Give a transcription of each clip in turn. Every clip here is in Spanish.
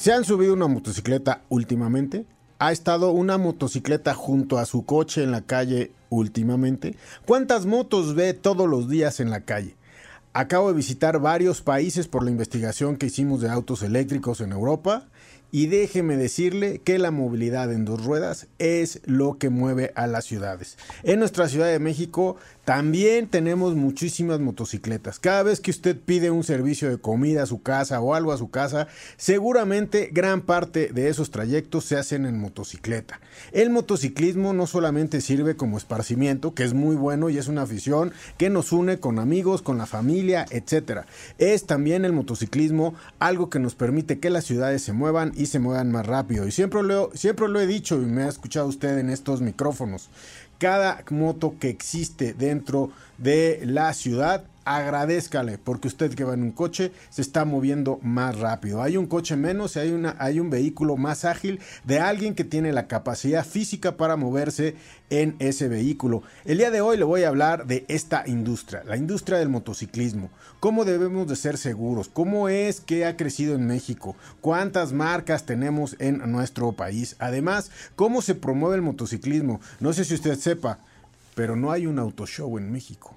¿Se han subido una motocicleta últimamente? ¿Ha estado una motocicleta junto a su coche en la calle últimamente? ¿Cuántas motos ve todos los días en la calle? Acabo de visitar varios países por la investigación que hicimos de autos eléctricos en Europa y déjeme decirle que la movilidad en dos ruedas es lo que mueve a las ciudades. En nuestra Ciudad de México también tenemos muchísimas motocicletas. Cada vez que usted pide un servicio de comida a su casa o algo a su casa, seguramente gran parte de esos trayectos se hacen en motocicleta. El motociclismo no solamente sirve como esparcimiento, que es muy bueno y es una afición que nos une con amigos, con la familia, etc. Es también el motociclismo algo que nos permite que las ciudades se muevan y se muevan más rápido. Y siempre lo, siempre lo he dicho y me ha escuchado usted en estos micrófonos cada moto que existe dentro de la ciudad agradezcale porque usted que va en un coche se está moviendo más rápido. Hay un coche menos hay, hay un vehículo más ágil de alguien que tiene la capacidad física para moverse en ese vehículo. El día de hoy le voy a hablar de esta industria, la industria del motociclismo. Cómo debemos de ser seguros, cómo es que ha crecido en México, cuántas marcas tenemos en nuestro país. Además, cómo se promueve el motociclismo. No sé si usted sepa, pero no hay un autoshow en México.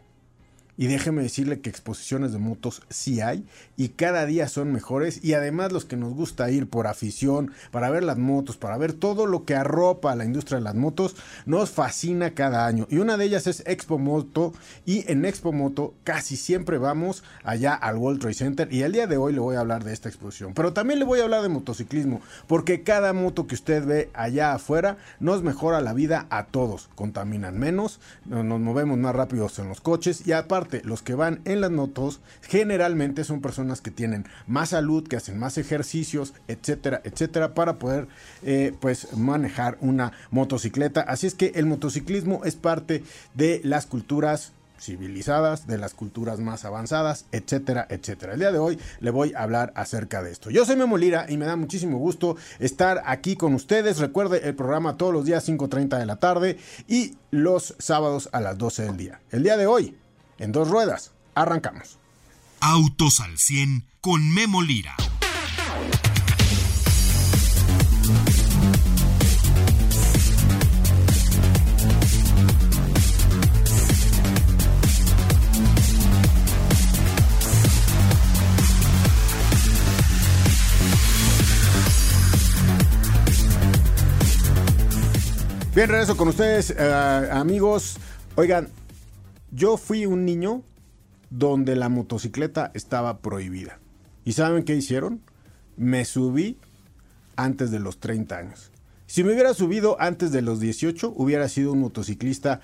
Y déjeme decirle que exposiciones de motos sí hay y cada día son mejores y además los que nos gusta ir por afición, para ver las motos, para ver todo lo que arropa a la industria de las motos, nos fascina cada año. Y una de ellas es Expo Moto y en Expo Moto casi siempre vamos allá al World Trade Center y el día de hoy le voy a hablar de esta exposición. Pero también le voy a hablar de motociclismo porque cada moto que usted ve allá afuera nos mejora la vida a todos. Contaminan menos, nos movemos más rápidos en los coches y aparte los que van en las motos generalmente son personas que tienen más salud, que hacen más ejercicios, etcétera, etcétera, para poder eh, pues manejar una motocicleta. Así es que el motociclismo es parte de las culturas civilizadas, de las culturas más avanzadas, etcétera, etcétera. El día de hoy le voy a hablar acerca de esto. Yo soy Memo Lira y me da muchísimo gusto estar aquí con ustedes. Recuerde el programa todos los días 5.30 de la tarde y los sábados a las 12 del día. El día de hoy en dos ruedas. Arrancamos. Autos al 100 con Memo Lira. Bien, regreso con ustedes, eh, amigos. Oigan, yo fui un niño donde la motocicleta estaba prohibida. ¿Y saben qué hicieron? Me subí antes de los 30 años. Si me hubiera subido antes de los 18, hubiera sido un motociclista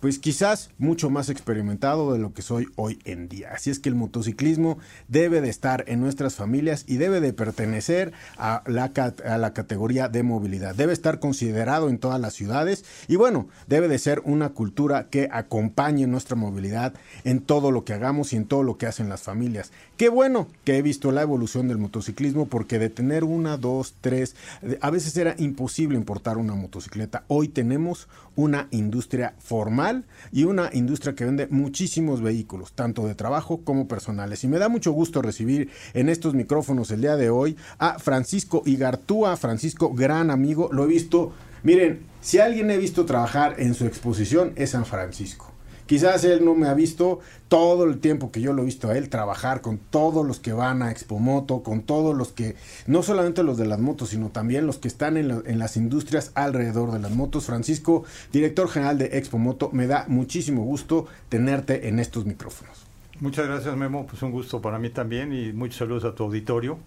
pues quizás mucho más experimentado de lo que soy hoy en día. Así es que el motociclismo debe de estar en nuestras familias y debe de pertenecer a la, a la categoría de movilidad. Debe estar considerado en todas las ciudades y bueno, debe de ser una cultura que acompañe nuestra movilidad en todo lo que hagamos y en todo lo que hacen las familias. Qué bueno que he visto la evolución del motociclismo porque de tener una, dos, tres, a veces era imposible importar una motocicleta. Hoy tenemos una industria formal y una industria que vende muchísimos vehículos, tanto de trabajo como personales. Y me da mucho gusto recibir en estos micrófonos el día de hoy a Francisco Igartúa. Francisco, gran amigo, lo he visto. Miren, si alguien he visto trabajar en su exposición es San Francisco. Quizás él no me ha visto todo el tiempo que yo lo he visto a él trabajar con todos los que van a Expomoto, con todos los que, no solamente los de las motos, sino también los que están en, en las industrias alrededor de las motos. Francisco, director general de Expomoto, me da muchísimo gusto tenerte en estos micrófonos. Muchas gracias Memo, pues un gusto para mí también y muchos saludos a tu auditorio.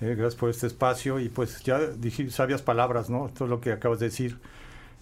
Eh, gracias por este espacio y pues ya dije sabias palabras, ¿no? Todo lo que acabas de decir.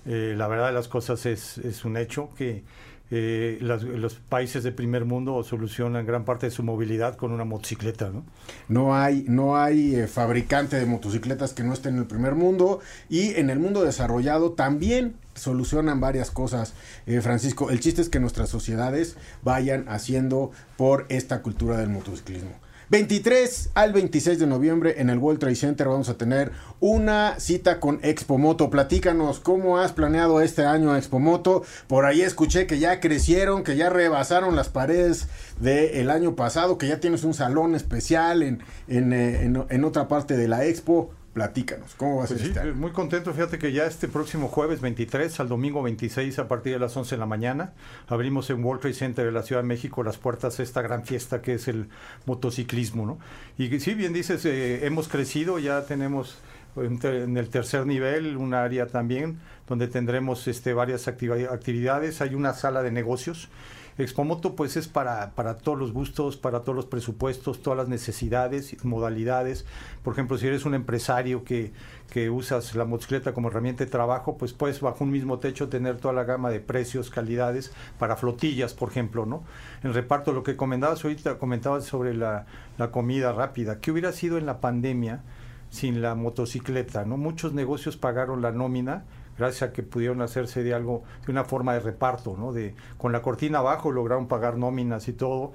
Eh, la verdad de las cosas es, es un hecho que eh, los países de primer mundo solucionan gran parte de su movilidad con una motocicleta, ¿no? No hay, no hay fabricante de motocicletas que no esté en el primer mundo y en el mundo desarrollado también solucionan varias cosas, Francisco. El chiste es que nuestras sociedades vayan haciendo por esta cultura del motociclismo. 23 al 26 de noviembre en el World Trade Center vamos a tener una cita con Expo Moto. Platícanos cómo has planeado este año Expo Moto. Por ahí escuché que ya crecieron, que ya rebasaron las paredes del año pasado, que ya tienes un salón especial en, en, eh, en otra parte de la Expo. Platícanos, ¿cómo va a ser pues este Muy contento, fíjate que ya este próximo jueves 23 al domingo 26 a partir de las 11 de la mañana abrimos en World Trade Center de la Ciudad de México las puertas a esta gran fiesta que es el motociclismo, ¿no? Y sí, bien dices, eh, hemos crecido, ya tenemos en el tercer nivel un área también donde tendremos este, varias actividades, hay una sala de negocios Expomoto pues es para, para todos los gustos, para todos los presupuestos, todas las necesidades, modalidades. Por ejemplo, si eres un empresario que, que usas la motocicleta como herramienta de trabajo, pues puedes bajo un mismo techo tener toda la gama de precios, calidades para flotillas, por ejemplo, ¿no? En reparto, lo que comentabas ahorita, comentabas sobre la, la comida rápida. ¿Qué hubiera sido en la pandemia sin la motocicleta, no? Muchos negocios pagaron la nómina gracias a que pudieron hacerse de algo, de una forma de reparto, ¿no? De, con la cortina abajo lograron pagar nóminas y todo.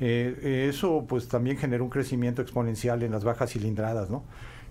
Eh, eh, eso pues también generó un crecimiento exponencial en las bajas cilindradas, ¿no?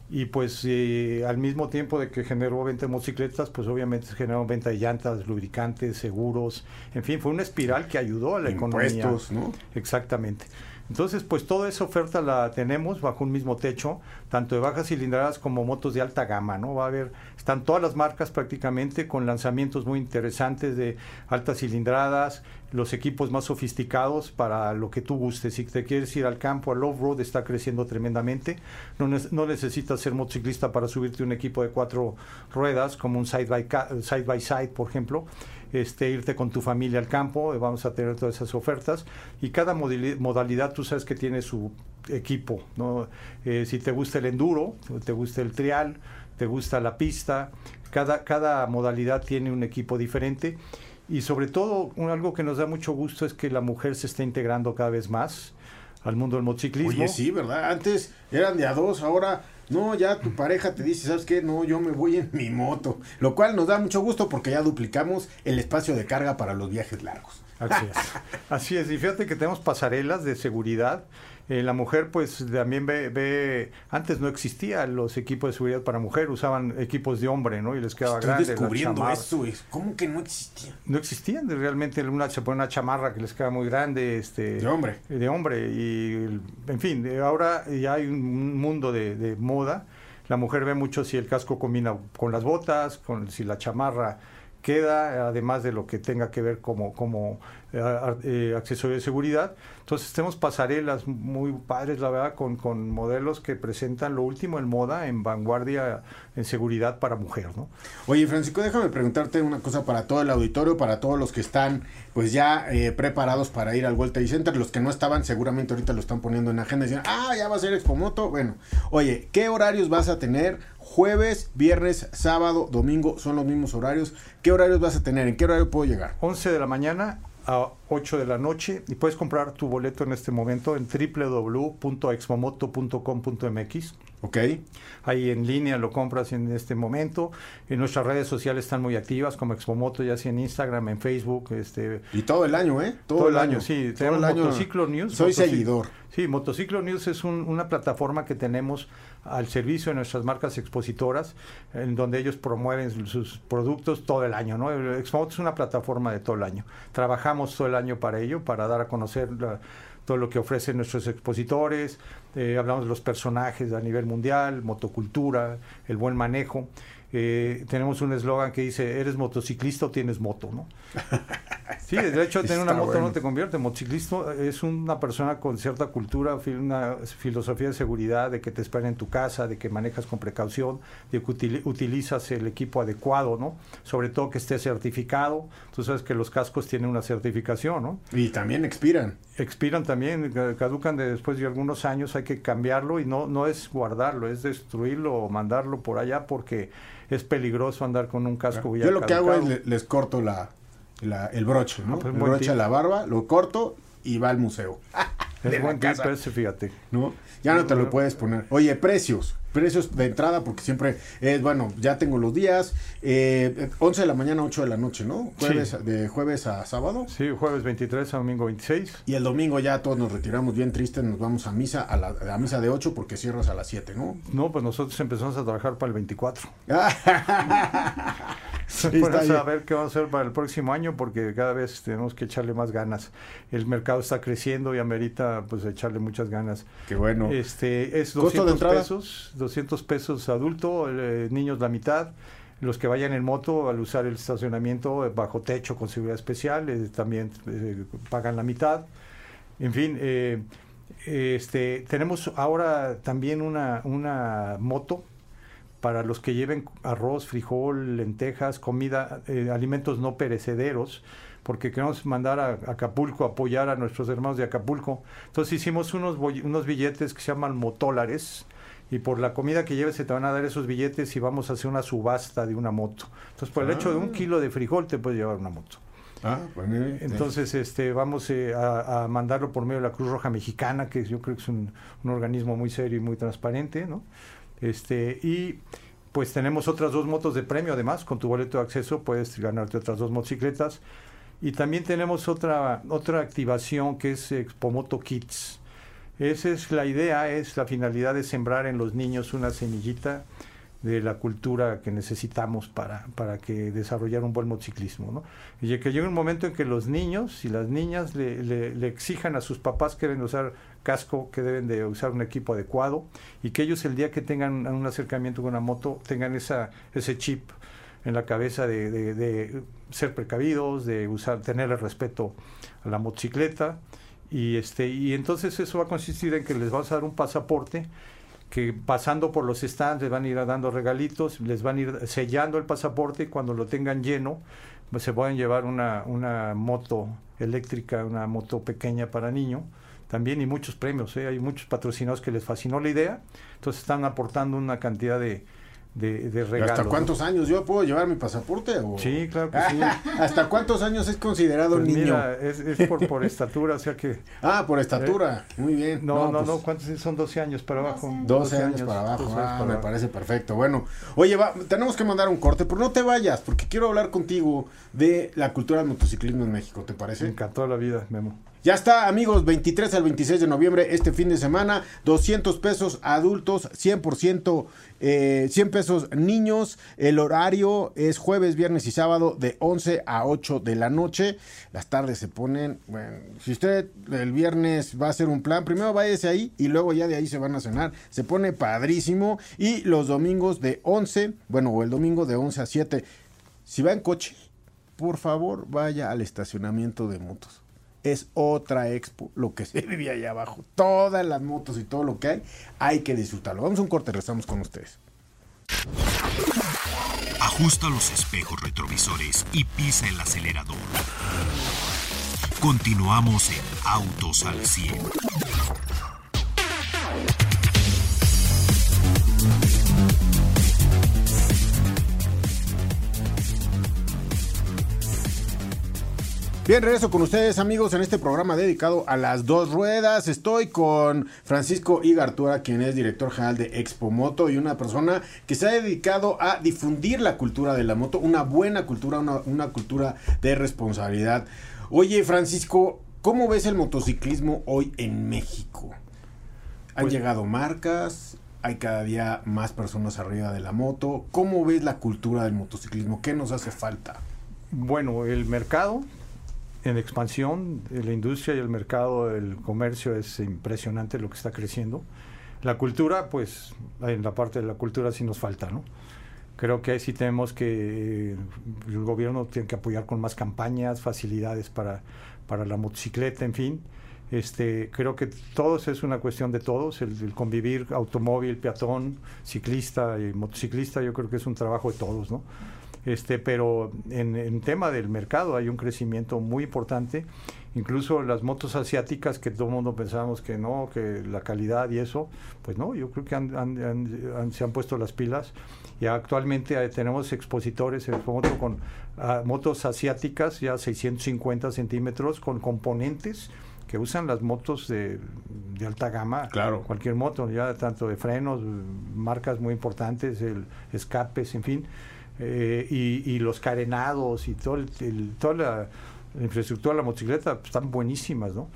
Y pues eh, al mismo tiempo de que generó venta de motocicletas, pues obviamente se generó venta de llantas, lubricantes, seguros, en fin, fue una espiral que ayudó a la Impuestos, economía. ¿no? Exactamente. Entonces, pues toda esa oferta la tenemos bajo un mismo techo, tanto de bajas cilindradas como motos de alta gama, ¿no? Va a haber, están todas las marcas prácticamente con lanzamientos muy interesantes de altas cilindradas, los equipos más sofisticados para lo que tú gustes. Si te quieres ir al campo, al off-road está creciendo tremendamente. No, no, necesitas ser motociclista para subirte un equipo de cuatro ruedas, como un side by side, by side por ejemplo este, irte con tu familia al campo, eh, vamos a tener todas esas ofertas y cada modalidad tú sabes que tiene su equipo, ¿no? Eh, si te gusta el enduro, te gusta el trial, te gusta la pista, cada, cada modalidad tiene un equipo diferente y sobre todo algo que nos da mucho gusto es que la mujer se está integrando cada vez más al mundo del motociclismo. Oye, sí, ¿verdad? Antes eran de a dos, ahora no, ya tu pareja te dice, ¿sabes qué? No, yo me voy en mi moto. Lo cual nos da mucho gusto porque ya duplicamos el espacio de carga para los viajes largos. Así es. Así es. Y fíjate que tenemos pasarelas de seguridad eh, la mujer pues también ve, ve, antes no existían los equipos de seguridad para mujer, usaban equipos de hombre, ¿no? Y les quedaba Estoy grande. descubriendo eso, ¿cómo que no existían? No existían, realmente una, se pone una chamarra que les queda muy grande, este... De hombre. De hombre, y en fin, ahora ya hay un mundo de, de moda, la mujer ve mucho si el casco combina con las botas, con si la chamarra queda, además de lo que tenga que ver como, como eh, eh, accesorio de seguridad. Entonces tenemos pasarelas muy padres, la verdad, con, con modelos que presentan lo último en moda, en vanguardia, en seguridad para mujer, ¿no? Oye, Francisco, déjame preguntarte una cosa para todo el auditorio, para todos los que están pues ya eh, preparados para ir al Vuelta y Center, los que no estaban seguramente ahorita lo están poniendo en agenda y dicen, ah, ya va a ser Expo Moto. Bueno, oye, ¿qué horarios vas a tener? Jueves, viernes, sábado, domingo, son los mismos horarios. ¿Qué horarios vas a tener? ¿En qué horario puedo llegar? 11 de la mañana a 8 de la noche y puedes comprar tu boleto en este momento en www.expomoto.com.mx. Ok. Ahí en línea lo compras en este momento. En nuestras redes sociales están muy activas, como Expomoto, ya sea en Instagram, en Facebook. Este, y todo el año, ¿eh? Todo, el año, sí. Todo el año. Motociclo News. Soy seguidor. Sí, Motociclo News es una plataforma que tenemos al servicio de nuestras marcas expositoras, en donde ellos promueven sus productos todo el año. ¿no? Expomoto es una plataforma de todo el año. Trabajamos todo el año para ello, para dar a conocer todo lo que ofrecen nuestros expositores, eh, hablamos de los personajes a nivel mundial, motocultura, el buen manejo. Eh, tenemos un eslogan que dice, eres motociclista o tienes moto, ¿no? Sí, de hecho tener una moto no te convierte. Motociclista es una persona con cierta cultura, una filosofía de seguridad, de que te esperen en tu casa, de que manejas con precaución, de que utilizas el equipo adecuado, ¿no? Sobre todo que esté certificado. Tú sabes que los cascos tienen una certificación, ¿no? Y también expiran. Expiran también, caducan después de algunos años, hay que cambiarlo y no, no es guardarlo, es destruirlo o mandarlo por allá porque es peligroso andar con un casco Yo lo que hago es les corto la, el broche, ¿no? Ah, pues el broche a la barba, lo corto y va al museo. Es buen casa. fíjate. ¿No? Ya no te lo puedes poner. Oye, precios. Precios de entrada, porque siempre es, bueno, ya tengo los días. Eh, 11 de la mañana, 8 de la noche, ¿no? Jueves, De jueves a sábado. Sí, jueves 23 a domingo 26. Y el domingo ya todos nos retiramos bien tristes, nos vamos a misa, a la, misa de 8 porque cierras a las 7, ¿no? No, pues nosotros empezamos a trabajar para el 24. Por a ver qué vamos a hacer para el próximo año porque cada vez tenemos que echarle más ganas. El mercado está creciendo y amerita pues echarle muchas ganas. Qué bueno. Este es 200 pesos, 200 pesos adulto, eh, niños la mitad. Los que vayan en moto al usar el estacionamiento bajo techo con seguridad especial eh, también eh, pagan la mitad. En fin, este tenemos ahora también una, una moto para los que lleven arroz, frijol, lentejas, comida, eh, alimentos no perecederos, porque queremos mandar a, Acapulco, apoyar a nuestros hermanos de Acapulco. Entonces hicimos unos, unos billetes que se llaman motólares, y por la comida que lleves se te van a dar esos billetes y vamos a hacer una subasta de una moto. Entonces, por el hecho de un ah. kilo de frijol te puedes llevar una moto. Ah, pues Entonces, este, vamos eh, a, mandarlo por medio de la Cruz Roja Mexicana, que yo creo que es un, un organismo muy serio y muy transparente, ¿no? Este, y pues tenemos otras dos motos de premio, además, con tu boleto de acceso puedes ganarte otras dos motocicletas. Y también tenemos otra, otra activación que es Expomoto Kids. Esa es la idea, es la finalidad de sembrar en los niños una semillita de la cultura que necesitamos para, para que desarrollar un buen motociclismo. ¿no? Y que llegue un momento en que los niños y las niñas le, exijan a sus papás que deben usar casco, que deben de usar un equipo adecuado y que ellos el día que tengan un acercamiento con una moto tengan esa, ese chip en la cabeza de, de, de ser precavidos, de usar, tener el respeto a la motocicleta y este y entonces eso va a consistir en que les vas a dar un pasaporte que pasando por los stands les van a ir dando regalitos, les van a ir sellando el pasaporte y cuando lo tengan lleno, pues se pueden llevar una, una moto eléctrica, una moto pequeña para niño también y muchos premios, ¿eh? hay muchos patrocinados que les fascinó la idea, entonces están aportando una cantidad de, de, regalos. ¿Hasta cuántos años yo puedo llevar mi pasaporte? O? Sí, claro que sí. ¿Hasta cuántos años es considerado pues niño? es, por, por, estatura, o sea que... Ah, por estatura, eh, muy bien. No, no, no, pues ¿cuántos son 12 años para abajo? 12, años, para abajo, ah, me parece perfecto. Bueno, oye, va, tenemos que mandar un corte, pero no te vayas, porque quiero hablar contigo de la cultura del motociclismo en México, ¿te parece? Me encantó la vida, Memo. Ya está, amigos, 23 al 26 de noviembre, este fin de semana, 200 pesos adultos, 100%, eh, 100 pesos niños. El horario es jueves, viernes y sábado de 11 a 8 de la noche. Las tardes se ponen, bueno, si usted el viernes va a hacer un plan, primero váyase ahí y luego ya de ahí se van a cenar. Se pone padrísimo. Y los domingos de 11, bueno, o el domingo de 11 a 7. Si va en coche, por favor vaya al estacionamiento de motos es otra expo, lo que se vive allá abajo. Todas las motos y todo lo que hay, hay que disfrutarlo. Vamos a un corte, regresamos con ustedes. Ajusta los espejos retrovisores y pisa el acelerador. Continuamos en Autos al 100. Bien, regreso con ustedes amigos en este programa dedicado a las dos ruedas. Estoy con Francisco Igartura, quien es director general de Expo Moto y una persona que se ha dedicado a difundir la cultura de la moto, una buena cultura, una, cultura de responsabilidad. Oye, Francisco, ¿cómo ves el motociclismo hoy en México? Han pues llegado marcas, hay cada día más personas arriba de la moto. ¿Cómo ves la cultura del motociclismo? ¿Qué nos hace falta? Bueno, el mercado en expansión, la industria y el mercado, el comercio es impresionante lo que está creciendo. La cultura, pues en la parte de la cultura sí nos falta, ¿no? Creo que ahí sí tenemos que, el gobierno tiene que apoyar con más campañas, facilidades para, para la motocicleta, en fin. Este, creo que todos es una cuestión de todos, el, convivir automóvil, peatón, ciclista y motociclista, yo creo que es un trabajo de todos, ¿no? Este, pero en, en tema del mercado hay un crecimiento muy importante. Incluso las motos asiáticas que todo el mundo pensábamos que no, que la calidad y eso, pues no, yo creo que han, se han puesto las pilas. Y actualmente eh, tenemos expositores en foto con ah, motos asiáticas ya 650 centímetros con componentes que usan las motos de, alta gama, claro. cualquier moto, ya tanto de frenos, marcas muy importantes, el escapes, en fin, eh, y, los carenados y todo el, toda la la infraestructura de la motocicleta pues, están buenísimas, ¿no?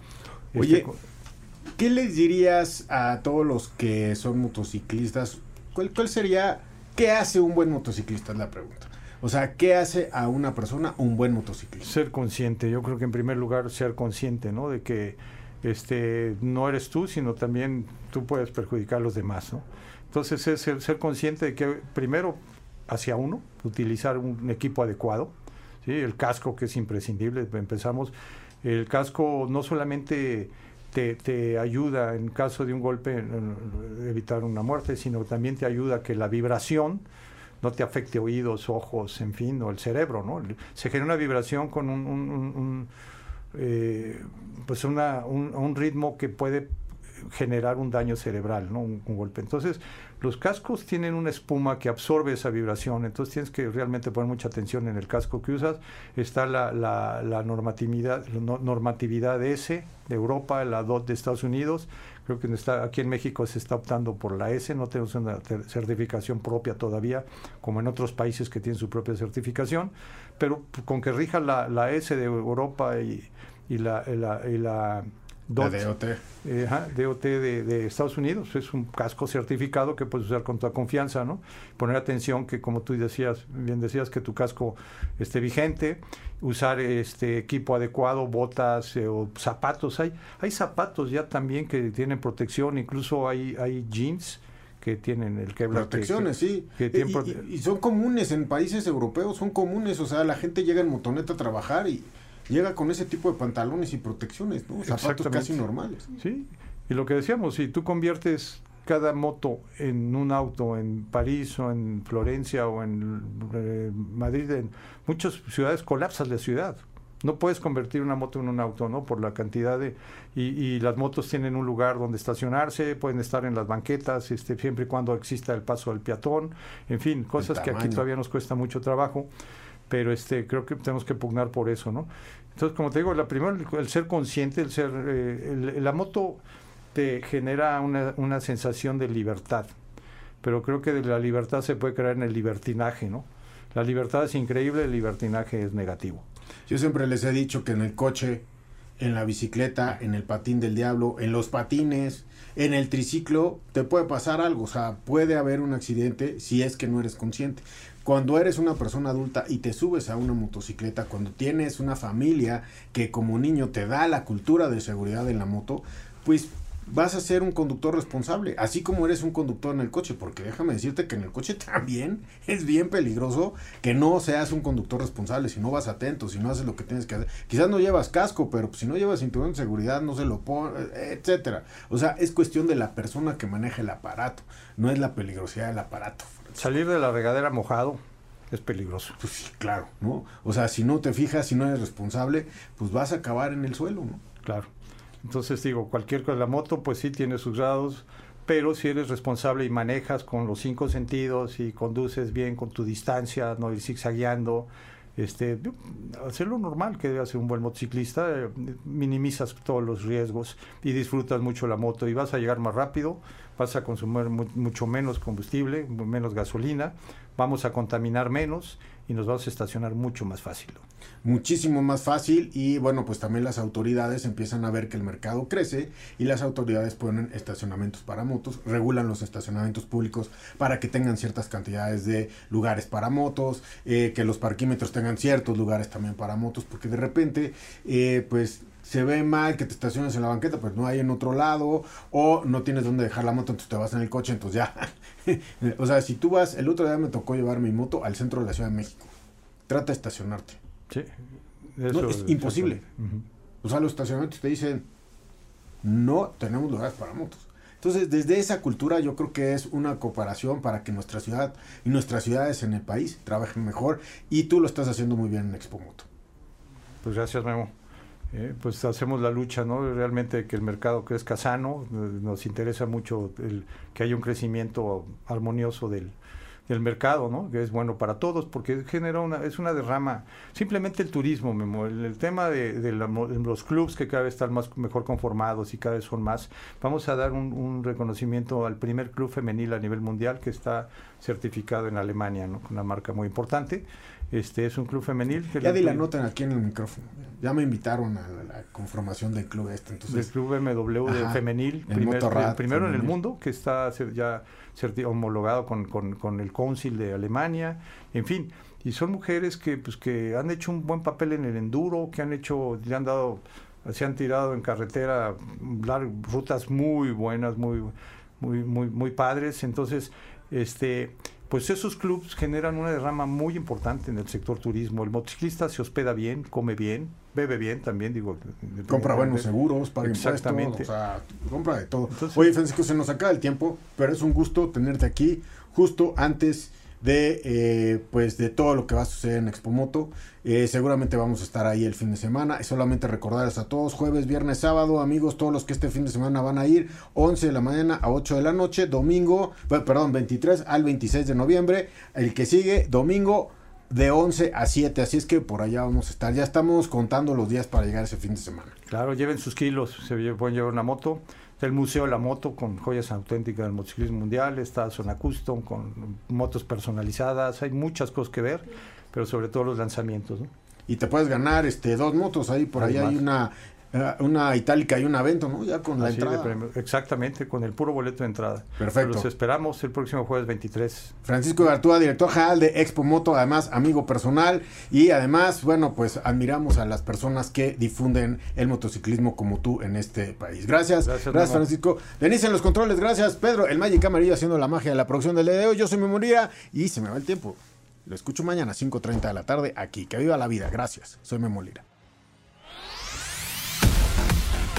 Oye, este, ¿qué les dirías a todos los que son motociclistas? ¿Cuál, ¿Cuál, sería, qué hace un buen motociclista? Es la pregunta. O sea, ¿qué hace a una persona un buen motociclista? Ser consciente, yo creo que en primer lugar ser consciente, ¿no? De que este no eres tú, sino también tú puedes perjudicar a los demás, ¿no? Entonces es ser consciente de que primero hacia uno, utilizar un equipo adecuado, el casco que es imprescindible, empezamos, el casco no solamente te, ayuda en caso de un golpe evitar una muerte, sino también te ayuda a que la vibración no te afecte oídos, ojos, en fin, o el cerebro, ¿no? Se genera una vibración con un, eh, pues una, un, ritmo que puede generar un daño cerebral, ¿no? Un, golpe. Entonces, los cascos tienen una espuma que absorbe esa vibración, entonces tienes que realmente poner mucha atención en el casco que usas. Está la, la, normatividad, S de Europa, la DOT de Estados Unidos. Creo que aquí en México se está optando por la S, no tenemos una certificación propia todavía, como en otros países que tienen su propia certificación, pero con que rija la, S de Europa y, la, la DOT, DOT. Eh, DOT de, Estados Unidos. Es un casco certificado que puedes usar con toda confianza, ¿no? Poner atención que, como tú decías, bien decías, que tu casco esté vigente, usar este equipo adecuado, botas eh, o zapatos. Hay, hay zapatos ya también que tienen protección, incluso hay, hay jeans que tienen el que protecciones sí y, son comunes en países europeos son comunes o sea la gente llega en motoneta a trabajar y llega con ese tipo de pantalones y protecciones, ¿no? Zapatos casi normales. Sí, y lo que decíamos, si tú conviertes cada moto en un auto en París o en Florencia o en eh, Madrid, en muchas ciudades colapsas la ciudad. No puedes convertir una moto en un auto, ¿no? Por la cantidad de... Y, las motos tienen un lugar donde estacionarse, pueden estar en las banquetas, este, siempre y cuando exista el paso del peatón, en fin, cosas que aquí todavía nos cuesta mucho trabajo pero este creo que tenemos que pugnar por eso, ¿no? Entonces, como te digo, la primera, el ser consciente, el ser, eh, la moto te genera una, una, sensación de libertad, pero creo que de la libertad se puede crear en el libertinaje, ¿no? La libertad es increíble, el libertinaje es negativo. Yo siempre les he dicho que en el coche, en la bicicleta, en el patín del diablo, en los patines, en el triciclo, te puede pasar algo, o sea, puede haber un accidente si es que no eres consciente. Cuando eres una persona adulta y te subes a una motocicleta, cuando tienes una familia que como niño te da la cultura de seguridad en la moto, pues vas a ser un conductor responsable, así como eres un conductor en el coche, porque déjame decirte que en el coche también es bien peligroso que no seas un conductor responsable, si no vas atento, si no haces lo que tienes que hacer. Quizás no llevas casco, pero si no llevas cinturón de seguridad, no se lo pone, etcétera. O sea, es cuestión de la persona que maneja el aparato, no es la peligrosidad del aparato. Salir de la regadera mojado es peligroso. Pues sí, claro, ¿no? O sea, si no te fijas, si no eres responsable, pues vas a acabar en el suelo, ¿no? Claro. Entonces digo, cualquier cosa, la moto pues sí tiene sus grados, pero si eres responsable y manejas con los cinco sentidos y conduces bien con tu distancia, no ir zigzagueando, este, hacer lo normal que debe hacer un buen motociclista, eh, minimizas todos los riesgos y disfrutas mucho la moto y vas a llegar más rápido, vas a consumir mucho menos combustible, menos gasolina, vamos a contaminar menos y nos vamos a estacionar mucho más fácil. Muchísimo más fácil y bueno, pues también las autoridades empiezan a ver que el mercado crece y las autoridades ponen estacionamientos para motos, regulan los estacionamientos públicos para que tengan ciertas cantidades de lugares para motos, eh, que los parquímetros tengan ciertos lugares también para motos, porque de repente, eh, pues se ve mal que te estaciones en la banqueta, pues no hay en otro lado, o no tienes dónde dejar la moto, entonces te vas en el coche, entonces ya. o sea, si tú vas, el otro día me tocó llevar mi moto al centro de la Ciudad de México. Trata de estacionarte. Sí. No, es imposible. O sea, los estacionamientos te dicen, no tenemos lugares para motos. Entonces, desde esa cultura yo creo que es una cooperación para que nuestra ciudad y nuestras ciudades en el país trabajen mejor y tú lo estás haciendo muy bien en Expo Moto. Pues gracias, Memo. Eh, pues hacemos la lucha, ¿no? Realmente que el mercado crezca sano, nos interesa mucho el, que haya un crecimiento armonioso del, del mercado, ¿no? Que es bueno para todos porque genera una es una derrama. Simplemente el turismo, el, tema de, los clubs que cada vez están más mejor conformados y cada vez son más. Vamos a dar un, reconocimiento al primer club femenil a nivel mundial que está certificado en Alemania, ¿no? Una marca muy importante. Este es un club femenil. Que ya di la nota aquí en el micrófono. Ya me invitaron a la, conformación del club este. Entonces, del club de femenil, el primero en el mundo que está ya homologado con, con, el cónsul de Alemania, en fin. Y son mujeres que, pues, que han hecho un buen papel en el enduro, que han hecho, le han dado, se han tirado en carretera rutas muy buenas, muy, muy, muy, muy padres. Entonces, este pues esos clubes generan una derrama muy importante en el sector turismo. El motociclista se hospeda bien, come bien, bebe bien también, digo. Compra buenos seguros, paga Exactamente. o sea, compra de todo. Oye, Francisco, se nos acaba el tiempo, pero es un gusto tenerte aquí justo antes de eh, pues de todo lo que va a suceder en Expomoto. Eh, seguramente vamos a estar ahí el fin de semana. Solamente recordarles a todos, jueves, viernes, sábado, amigos, todos los que este fin de semana van a ir, 11 de la mañana a 8 de la noche, domingo, perdón, 23 al 26 de noviembre, el que sigue, domingo de 11 a 7, así es que por allá vamos a estar. Ya estamos contando los días para llegar ese fin de semana. Claro, lleven sus kilos, se pueden llevar una moto el Museo de la Moto con joyas auténticas del motociclismo mundial, está Zona Custom con motos personalizadas, hay muchas cosas que ver, pero sobre todo los lanzamientos. Y te puedes ganar este dos motos ahí, por ahí hay una una itálica y un evento, ¿no? Ya con la entrada. exactamente, con el puro boleto de entrada. Perfecto. Los esperamos el próximo jueves 23. Francisco Gartúa, director general de Expo Moto, además amigo personal y además, bueno, pues admiramos a las personas que difunden el motociclismo como tú en este país. Gracias, gracias, Francisco. Denise en los controles, gracias Pedro, el Magic Amarillo haciendo la magia de la producción del día de hoy. Yo soy Memoria y se me va el tiempo. Lo escucho mañana 5.30 de la tarde aquí. Que viva la vida. Gracias. Soy Memolira.